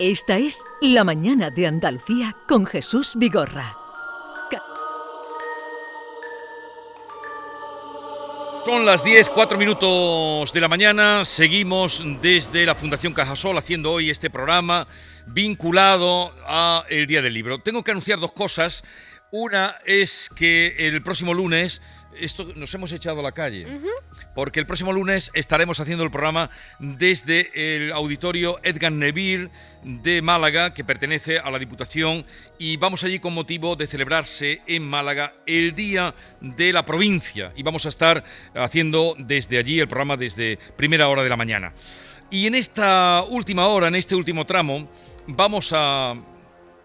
Esta es La Mañana de Andalucía con Jesús Vigorra. Son las 10, 4 minutos de la mañana. Seguimos desde la Fundación Cajasol haciendo hoy este programa vinculado a el Día del Libro. Tengo que anunciar dos cosas. Una es que el próximo lunes esto nos hemos echado a la calle. Porque el próximo lunes estaremos haciendo el programa desde el auditorio Edgar Neville de Málaga, que pertenece a la Diputación, y vamos allí con motivo de celebrarse en Málaga el Día de la Provincia. Y vamos a estar haciendo desde allí el programa desde primera hora de la mañana. Y en esta última hora, en este último tramo, vamos a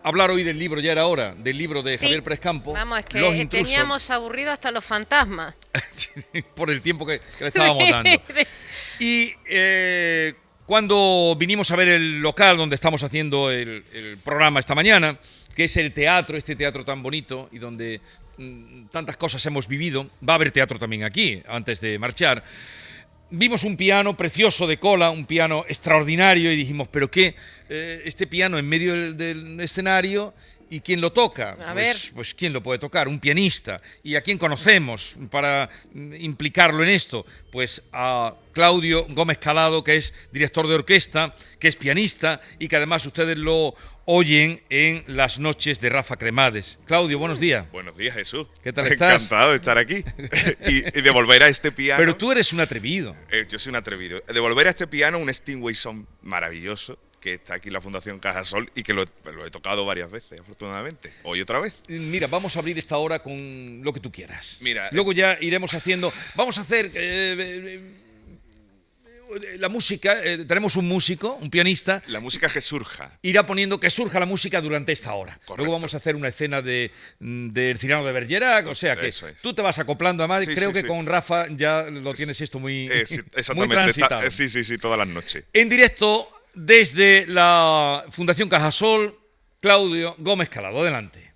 hablar hoy del libro, ya era hora, del libro de Javier Prescampo. Vamos, es que teníamos aburrido hasta los fantasmas. Por el tiempo que, le estábamos dando. y eh, cuando vinimos a ver el local donde estamos haciendo el, programa esta mañana, que es el teatro, este teatro tan bonito y donde mm, tantas cosas hemos vivido, va a haber teatro también aquí, antes de marchar vimos un piano precioso de cola, un piano extraordinario y dijimos, pero qué, eh, este piano en medio del, escenario ¿Y quién lo toca? A pues, ver. pues ¿quién lo puede tocar? Un pianista. ¿Y a quién conocemos para mm, implicarlo en esto? Pues a Claudio Gómez Calado, que es director de orquesta, que es pianista y que además ustedes lo oyen en las noches de Rafa Cremades. Claudio, buenos días. Buenos días, Jesús. ¿Qué tal estás? Encantado de estar aquí y, de volver a este piano. Pero tú eres un atrevido. Eh, yo soy un atrevido. De volver a este piano, un Stingway Son maravilloso que está aquí la Fundación Cajasol y que lo, he tocado varias veces, afortunadamente. Hoy otra vez. Mira, vamos a abrir esta hora con lo que tú quieras. Mira. Luego ya iremos haciendo. Vamos a hacer. Eh, eh, la música, eh, tenemos un músico, un pianista. La música que surja. Irá poniendo que surja la música durante esta hora. Luego vamos a hacer una escena de, del Cirano de Bergerac, o sea que tú te vas acoplando. Además, creo que con Rafa ya lo tienes esto muy, exactamente, muy sí, sí, sí, todas las noches. En directo desde la Fundación Cajasol, Claudio Gómez Calado. Adelante.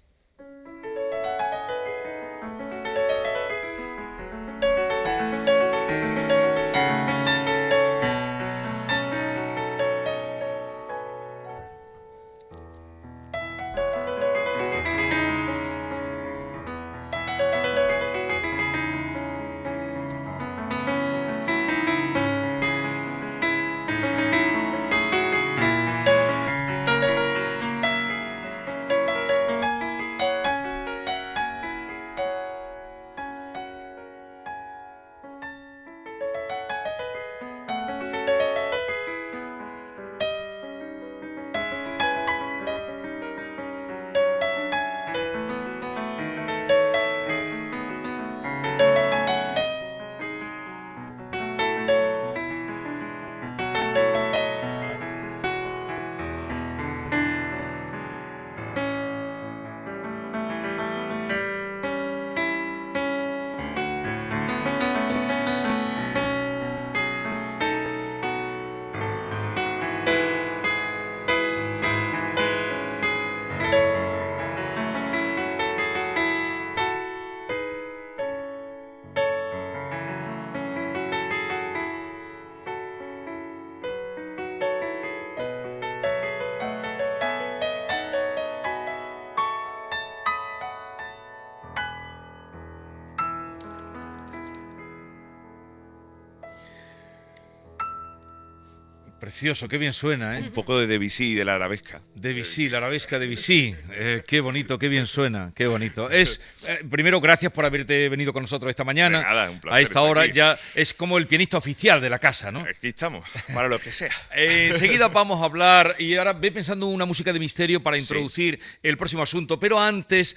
Precioso, qué bien suena, ¿eh? Un poco de Debussy, de la arabesca. Debussy, la arabesca de Debussy. Eh, qué bonito, qué bien suena, qué bonito. Es, eh, primero, gracias por haberte venido con nosotros esta mañana. nada, un placer A esta hora ya es como el pianista oficial de la casa, ¿no? Aquí estamos, para lo que sea. Eh, enseguida vamos a hablar, y ahora ve pensando una música de misterio para introducir el próximo asunto, pero antes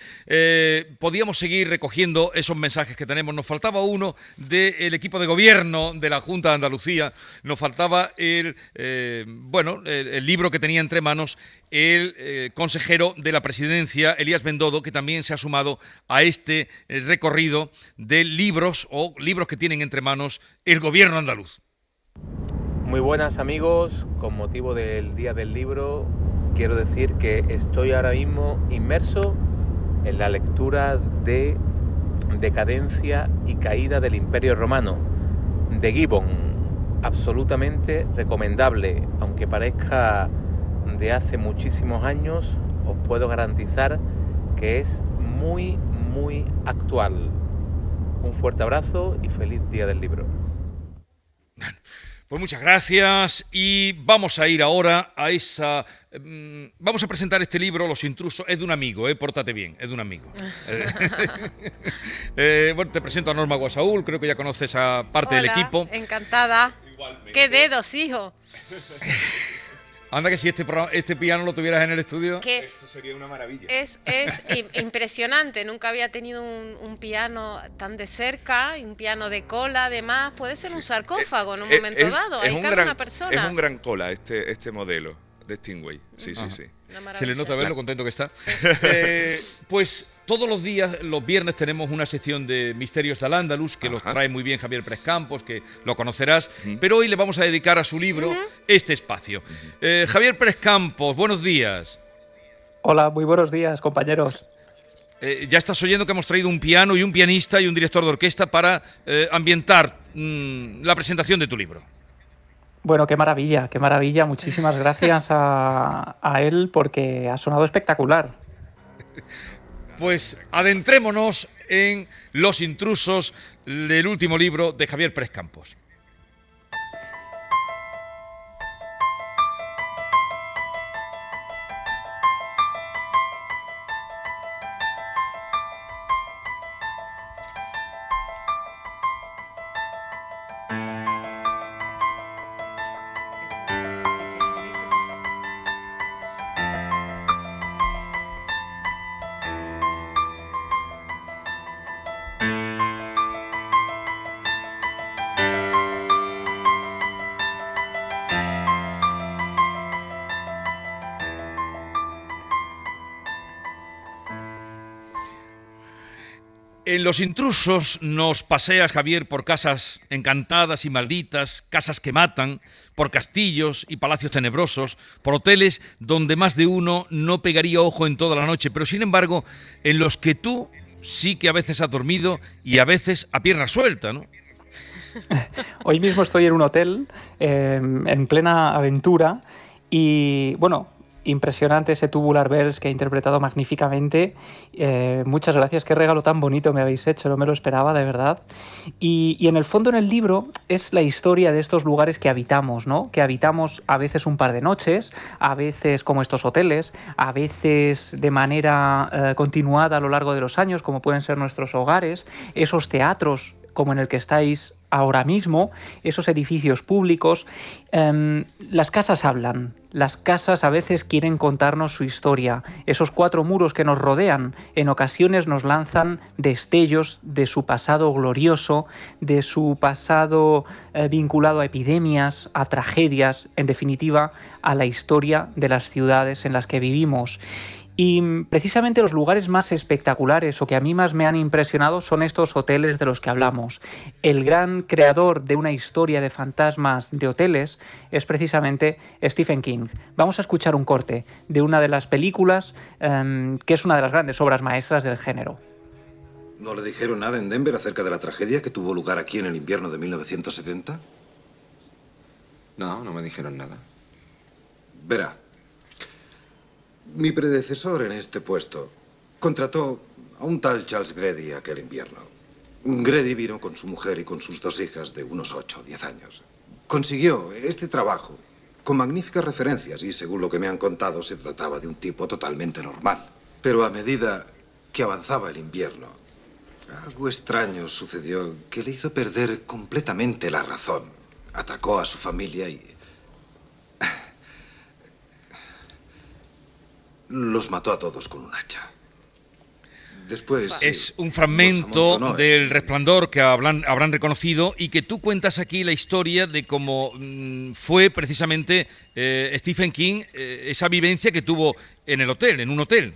podíamos seguir recogiendo esos mensajes que tenemos. Nos faltaba uno del equipo de gobierno de la Junta de Andalucía, nos faltaba el eh, bueno, el, libro que tenía entre manos el eh, consejero de la presidencia, Elías Bendodo, que también se ha sumado a este eh, recorrido de libros o libros que tienen entre manos el gobierno andaluz. Muy buenas amigos, con motivo del Día del Libro, quiero decir que estoy ahora mismo inmerso en la lectura de Decadencia y Caída del Imperio Romano, de Gibbon, absolutamente recomendable, aunque parezca de hace muchísimos años, os puedo garantizar que es muy, muy actual. Un fuerte abrazo y feliz día del libro. Pues muchas gracias y vamos a ir ahora a esa... Mm, vamos a presentar este libro, Los intrusos, es de un amigo, eh, pórtate bien, es de un amigo. Eh, bueno, te presento a Norma Guasaúl, creo que ya conoces a parte del equipo. encantada. ¿Qué dedos, hijo? Anda que si este, este piano lo tuvieras en el estudio... Esto sería una maravilla. Es, impresionante, nunca había tenido un, piano tan de cerca, un piano de cola además, puede ser un sarcófago en un momento dado, es un gran, persona. Es un gran cola este, este modelo de Stingway, sí, sí, sí. Se le nota ver lo contento que está. Eh, pues todos los días, los viernes, tenemos una sección de Misterios de Al-Ándalus que los trae muy bien Javier Prescampos, que lo conocerás, pero hoy le vamos a dedicar a su libro este espacio. Eh, Javier Prescampos, buenos días. Hola, muy buenos días, compañeros. Eh, ya estás oyendo que hemos traído un piano y un pianista y un director de orquesta para eh, ambientar mm, la presentación de tu libro. Bueno, qué maravilla, qué maravilla. Muchísimas gracias a, a él porque ha sonado espectacular. Pues adentrémonos en Los intrusos, el último libro de Javier Pérez Campos. En Los Intrusos nos paseas, Javier, por casas encantadas y malditas, casas que matan, por castillos y palacios tenebrosos, por hoteles donde más de uno no pegaría ojo en toda la noche, pero sin embargo, en los que tú sí que a veces has dormido y a veces a pierna suelta, ¿no? Hoy mismo estoy en un hotel, eh, en plena aventura, y bueno, impresionante ese Tubular Bells que ha interpretado magníficamente. Eh, muchas gracias, qué regalo tan bonito me habéis hecho, no me lo esperaba, de verdad. Y, en el fondo en el libro es la historia de estos lugares que habitamos, ¿no? Que habitamos a veces un par de noches, a veces como estos hoteles, a veces de manera eh, continuada a lo largo de los años, como pueden ser nuestros hogares, esos teatros como en el que estáis ahora mismo, esos edificios públicos, em, las casas hablan, las casas a veces quieren contarnos su historia, esos cuatro muros que nos rodean en ocasiones nos lanzan destellos de su pasado glorioso, de su pasado eh, vinculado a epidemias, a tragedias, en definitiva, a la historia de las ciudades en las que vivimos. Y precisamente los lugares más espectaculares o que a mí más me han impresionado son estos hoteles de los que hablamos. El gran creador de una historia de fantasmas de hoteles es precisamente Stephen King. Vamos a escuchar un corte de una de las películas em, que es una de las grandes obras maestras del género. ¿No le dijeron nada en Denver acerca de la tragedia que tuvo lugar aquí en el invierno de 1970? No, no me dijeron nada. Verá, mi predecesor en este puesto contrató a un tal Charles Grady aquel invierno. Grady vino con su mujer y con sus dos hijas de unos 8 o 10 años. Consiguió este trabajo con magníficas referencias y según lo que me han contado se trataba de un tipo totalmente normal. Pero a medida que avanzaba el invierno, algo extraño sucedió que le hizo perder completamente la razón. Atacó a su familia y Los mató a todos con un hacha. Después. Es un fragmento del resplandor que habrán, habrán, reconocido y que tú cuentas aquí la historia de cómo mm, fue precisamente eh, Stephen King, eh, esa vivencia que tuvo en el hotel, en un hotel.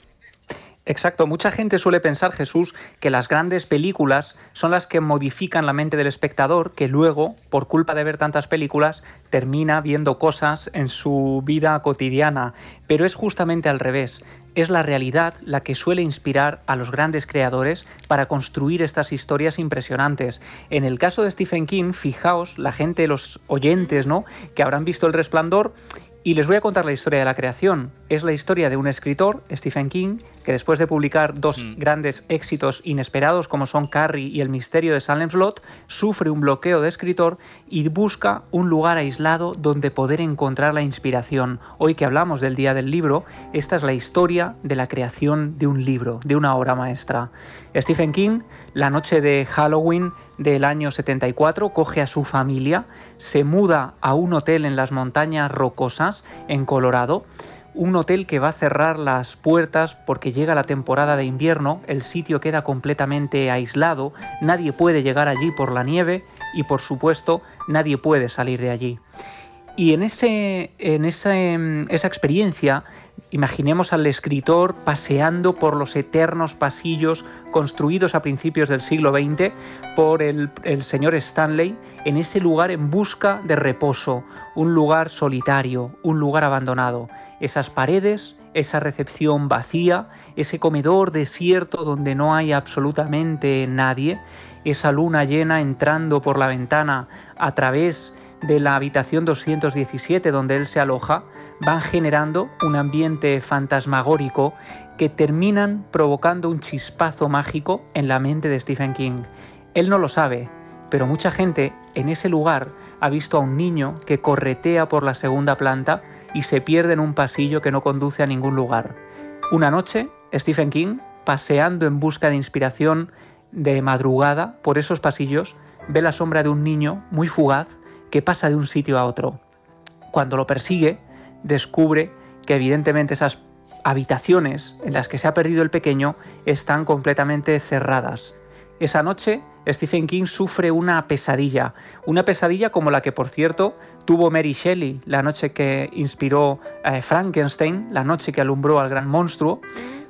Exacto, mucha gente suele pensar, Jesús, que las grandes películas son las que modifican la mente del espectador, que luego, por culpa de ver tantas películas, termina viendo cosas en su vida cotidiana. pero es justamente al revés. Es la realidad la que suele inspirar a los grandes creadores para construir estas historias impresionantes. En el caso de Stephen King, fijaos, la gente, los oyentes, ¿no? Que habrán visto El Resplandor y les voy a contar la historia de la creación. Es la historia de un escritor, Stephen King, que después de publicar dos Mm. grandes éxitos inesperados como son Carrie y El misterio de Salem Slot, sufre un bloqueo de escritor y busca un lugar aislado donde poder encontrar la inspiración. Hoy que hablamos del Día del Libro, esta es la historia de la creación de un libro, de una obra maestra. Stephen King, la noche de Halloween del año 74, coge a su familia, se muda a un hotel en las montañas rocosas en Colorado, un hotel que va a cerrar las puertas porque llega la temporada de invierno, el sitio queda completamente aislado, nadie puede llegar allí por la nieve y por supuesto nadie puede salir de allí. Y en, ese, en ese, mm, esa experiencia, imaginemos al escritor paseando por los eternos pasillos construidos a principios del siglo XX por el, el señor Stanley, en ese lugar en busca de reposo, un lugar solitario, un lugar abandonado. Esas paredes, esa recepción vacía, ese comedor desierto donde no hay absolutamente nadie, esa luna llena entrando por la ventana a través de la habitación 217 donde él se aloja, van generando un ambiente fantasmagórico que terminan provocando un chispazo mágico en la mente de Stephen King. Él no lo sabe, pero mucha gente en ese lugar ha visto a un niño que corretea por la segunda planta y se pierde en un pasillo que no conduce a ningún lugar. Una noche, Stephen King, paseando en busca de inspiración de madrugada por esos pasillos, ve la sombra de un niño muy fugaz que pasa de un sitio a otro. Cuando lo persigue, descubre que evidentemente esas habitaciones en las que se ha perdido el pequeño están completamente cerradas. Esa noche, Stephen King sufre una pesadilla, una pesadilla como la que, por cierto, tuvo Mary Shelley la noche que inspiró eh, Frankenstein, la noche que alumbró al gran monstruo,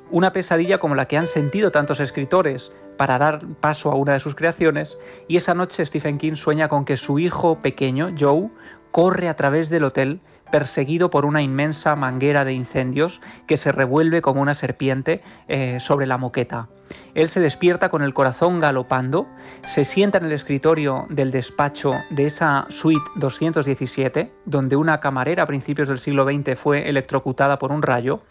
una pesadilla como la que han sentido tantos escritores para dar paso a una de sus creaciones, y esa noche Stephen King sueña con que su hijo pequeño, Joe, corre a través del hotel perseguido por una inmensa manguera de incendios que se revuelve como una serpiente eh, sobre la moqueta. Él se despierta con el corazón galopando, se sienta en el escritorio del despacho de esa suite 217, donde una camarera a principios del siglo XX fue electrocutada por un rayo,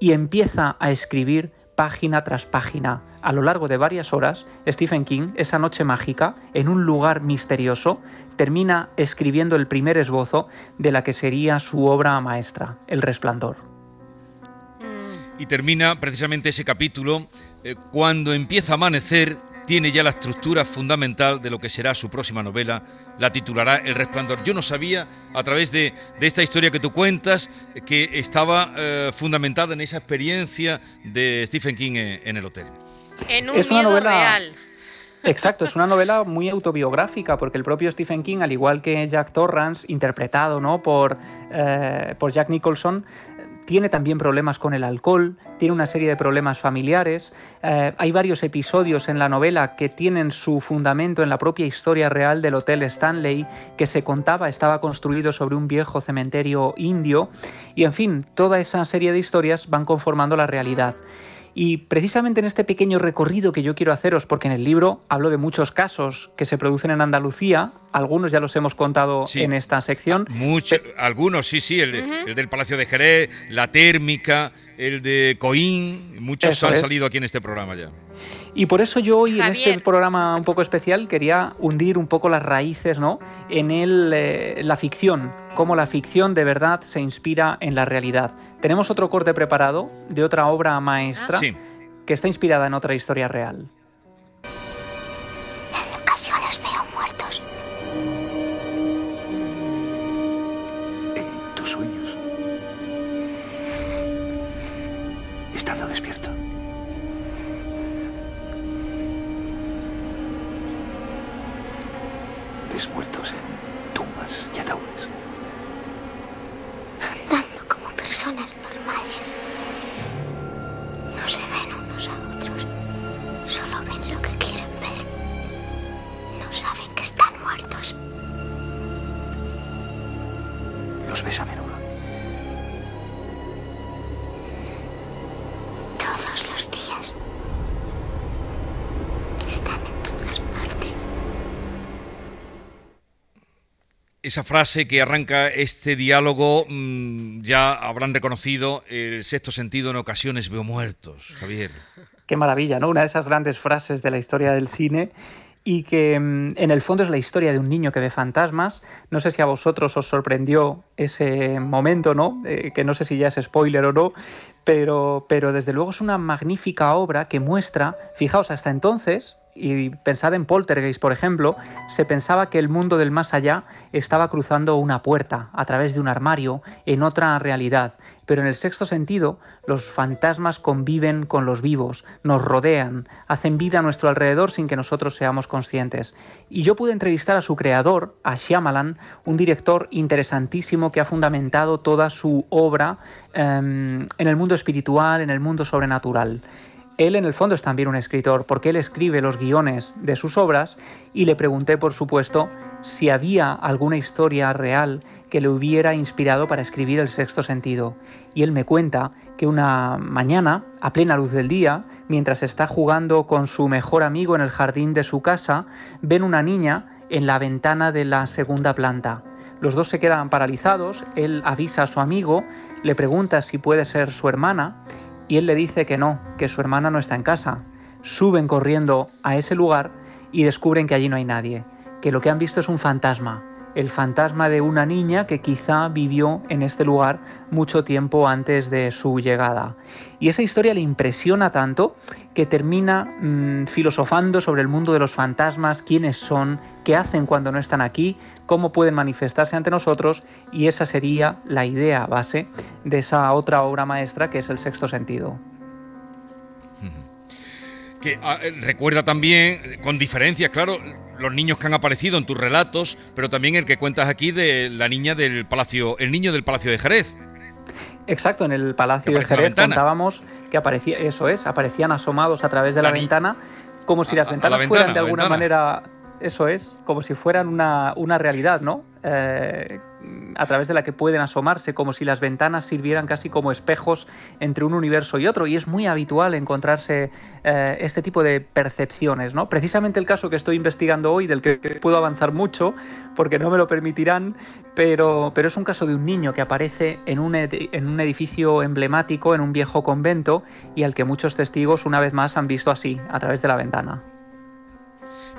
y empieza a escribir página tras página. A lo largo de varias horas, Stephen King, esa noche mágica, en un lugar misterioso, termina escribiendo el primer esbozo de la que sería su obra maestra, El Resplandor. Y termina precisamente ese capítulo eh, cuando empieza a amanecer, tiene ya la estructura fundamental de lo que será su próxima novela, la titulará El Resplandor. Yo no sabía, a través de, de esta historia que tú cuentas, que estaba eh, fundamentada en esa experiencia de Stephen King en, en el hotel. En un Es una miedo novela- real. Exacto, es una novela muy autobiográfica porque el propio Stephen King, al igual que Jack Torrance, interpretado ¿no? por, eh, por Jack Nicholson, tiene también problemas con el alcohol, tiene una serie de problemas familiares. eh, hay varios episodios en la novela que tienen su fundamento en la propia historia real del Hotel Stanley que se contaba estaba construido sobre un viejo cementerio indio. Y en fin, toda esa serie de historias van conformando la realidad. Y precisamente en este pequeño recorrido que yo quiero haceros, porque en el libro hablo de muchos casos que se producen en Andalucía, algunos ya los hemos contado Sí. en esta sección, Mucho, algunos, sí, sí, el, de- el del Palacio de Jerez, la térmica, el de Coín, muchos Eso han es. salido aquí en este programa ya. Y por eso yo hoy en este programa un poco especial quería hundir un poco las raíces ¿no? en el, eh, la ficción, cómo la ficción de verdad se inspira en la realidad. Tenemos otro corte preparado de otra obra maestra Sí. que está inspirada en otra historia real. En ocasiones veo muertos. En sueños. Esa frase que arranca este diálogo, mm, ya habrán reconocido el sexto sentido en ocasiones veo muertos, Javier. Qué maravilla, ¿no? Una de esas grandes frases de la historia del cine y que mm, en el fondo es la historia de un niño que ve fantasmas. No sé si a vosotros os sorprendió ese momento, ¿no? Eh, que no sé si ya es spoiler o no, pero, pero desde luego es una magnífica obra que muestra, fijaos, hasta entonces y pensad en Poltergeist, por ejemplo, se pensaba que el mundo del más allá estaba cruzando una puerta a través de un armario en otra realidad. Pero en el sexto sentido, los fantasmas conviven con los vivos, nos rodean, hacen vida a nuestro alrededor sin que nosotros seamos conscientes. Y yo pude entrevistar a su creador, a Shyamalan, un director interesantísimo que ha fundamentado toda su obra em, en el mundo espiritual, en el mundo sobrenatural. Él en el fondo es también un escritor, porque él escribe los guiones de sus obras y le pregunté, por supuesto, si había alguna historia real que le hubiera inspirado para escribir El sexto sentido. Y él me cuenta que una mañana, a plena luz del día, mientras está jugando con su mejor amigo en el jardín de su casa, ven una niña en la ventana de la segunda planta. Los dos se quedan paralizados, él avisa a su amigo, le pregunta si puede ser su hermana y él le dice que no, que su hermana no está en casa. Suben corriendo a ese lugar y descubren que allí no hay nadie, que lo que han visto es un fantasma, el fantasma de una niña que quizá vivió en este lugar mucho tiempo antes de su llegada. Y esa historia le impresiona tanto que termina mm, filosofando sobre el mundo de los fantasmas, quiénes son, qué hacen cuando no están aquí, cómo pueden manifestarse ante nosotros, y esa sería la idea base de esa otra obra maestra que es el sexto sentido que ah, eh, recuerda también, con diferencias, claro, los niños que han aparecido en tus relatos, pero también el que cuentas aquí de la niña del Palacio, el niño del Palacio de Jerez. Exacto, en el Palacio de Jerez contábamos que aparecía, eso es, aparecían asomados a través de la, ventana, como si las ventanas fueran de alguna manera, eso es, como si fueran una, una realidad, ¿no? Eh, a través de la que pueden asomarse, como si las ventanas sirvieran casi como espejos entre un universo y otro. Y es muy habitual encontrarse eh, este tipo de percepciones. ¿no? Precisamente el caso que estoy investigando hoy, del que puedo avanzar mucho, porque no me lo permitirán, pero, pero es un caso de un niño que aparece en un, en un edificio emblemático, en un viejo convento, y al que muchos testigos una vez más han visto así, a través de la ventana.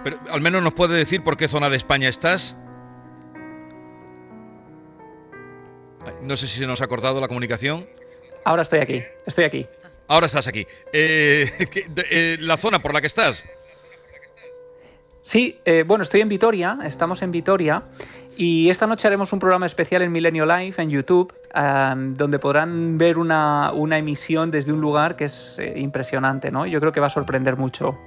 Pero al menos nos puede decir por qué zona de España estás. No sé si se nos ha cortado la comunicación. Ahora estoy aquí, estoy aquí. Ahora estás aquí. Eh, eh, ¿La zona por la que estás? Sí, eh, bueno, estoy en Vitoria, estamos en Vitoria y esta noche haremos un programa especial en Milenio Live en YouTube, donde podrán ver una, una, emisión desde un lugar que es impresionante, ¿no? Yo creo que va a sorprender mucho.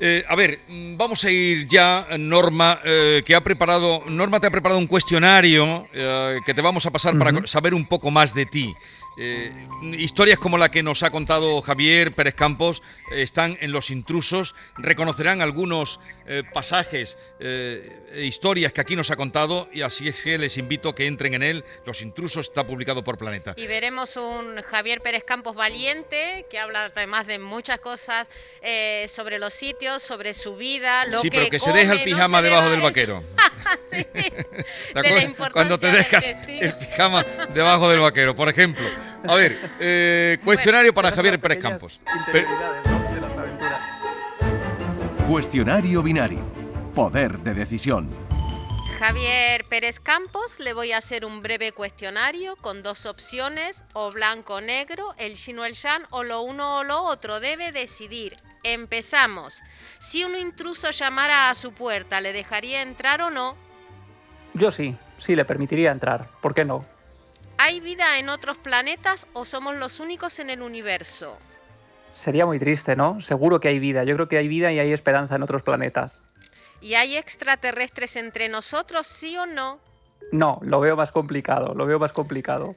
Eh, a ver, mm, vamos a ir ya, Norma, eh, que ha preparado, Norma te ha preparado un cuestionario eh, que te vamos a pasar para saber un poco más de ti. Eh, historias como la que nos ha contado Javier Pérez Campos están en Los Intrusos. Reconocerán algunos eh, pasajes, e historias que aquí nos ha contado y así es que les invito a que entren en él. Los Intrusos está publicado por Planeta. Y veremos un Javier Pérez Campos valiente que habla además de muchas cosas sobre los sitios, sobre su vida, lo sí, que pero que se deja el pijama debajo del vaquero. sí, Cuando te dejas el pijama debajo del vaquero, por ejemplo. A ver, eh, cuestionario para Javier Pérez Campos. Cuestionario binario. Poder de decisión. Javier Pérez Campos, le voy a hacer un breve cuestionario con dos opciones, o blanco o negro, el chino o el shan, o lo uno o lo otro. Debe decidir. Empezamos. Si un intruso llamara a su puerta, ¿le dejaría entrar o no? Yo sí, sí, le permitiría entrar. ¿Por qué no? ¿Hay vida en otros planetas o somos los únicos en el universo? Sería muy triste, ¿no? Seguro que hay vida. Yo creo que hay vida y hay esperanza en otros planetas. ¿Y hay extraterrestres entre nosotros, sí o no? No, lo veo más complicado, lo veo más complicado.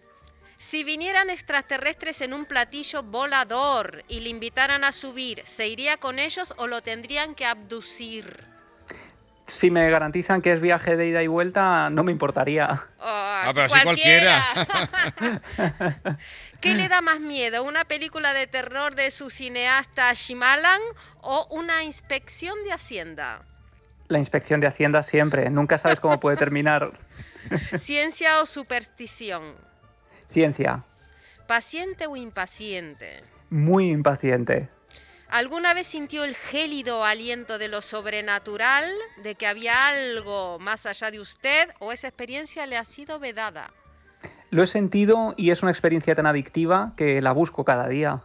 Si vinieran extraterrestres en un platillo volador y le invitaran a subir, ¿se iría con ellos o lo tendrían que abducir? si me garantizan que es viaje de ida y vuelta, no me importaría. Ah, pero si cualquiera. ¿Qué le da más miedo? ¿Una película de terror de su cineasta Shimalan o una inspección de Hacienda? La inspección de Hacienda siempre. Nunca sabes cómo puede terminar. Ciencia o superstición. Ciencia. Paciente o impaciente. Muy impaciente. ¿Alguna vez sintió el gélido aliento de lo sobrenatural, de que había algo más allá de usted, o esa experiencia le ha sido vedada? Lo he sentido y es una experiencia tan adictiva que la busco cada día.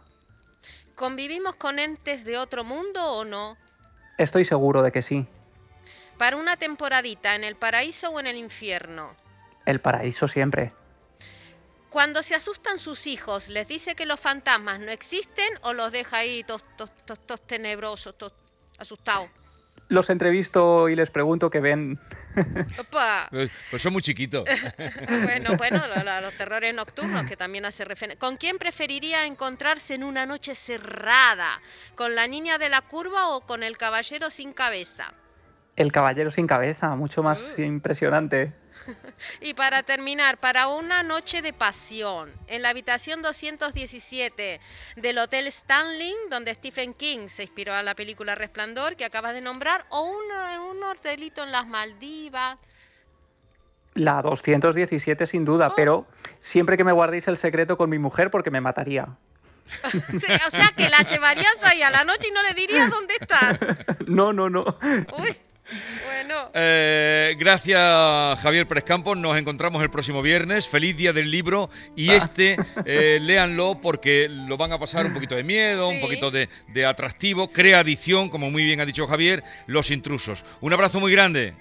¿Convivimos con entes de otro mundo o no? Estoy seguro de que sí. Para una temporadita, ¿en el paraíso o en el infierno? El paraíso siempre. Cuando se asustan sus hijos, ¿les dice que los fantasmas no existen o los deja ahí todos tos, tos, tos tenebrosos, asustados? Los entrevisto y les pregunto qué ven. Opa. Pues, pues son muy chiquitos. bueno, bueno, lo- lo- los terrores nocturnos que también hace referencia. ¿Con quién preferiría encontrarse en una noche cerrada? ¿Con la niña de la curva o con el caballero sin cabeza? El caballero sin cabeza, mucho más impresionante. Y para terminar, para una noche de pasión, en la habitación 217 del Hotel Stanley, donde Stephen King se inspiró a la película Resplandor que acabas de nombrar, o un, un hotelito en las Maldivas. La 217 sin duda, pero siempre que me guardéis el secreto con mi mujer porque me mataría. Sí, o sea, que la llevarías ahí a la noche y no le dirías dónde estás. No, no, no. Uy, bueno. Eh, gracias, Javier Pérez Campos. Nos encontramos el próximo viernes. Feliz día del libro. Y este, eh, léanlo porque lo van a pasar un poquito de miedo, un poquito de, de atractivo. Crea adicción, como muy bien ha dicho Javier, Los intrusos. Un abrazo muy grande.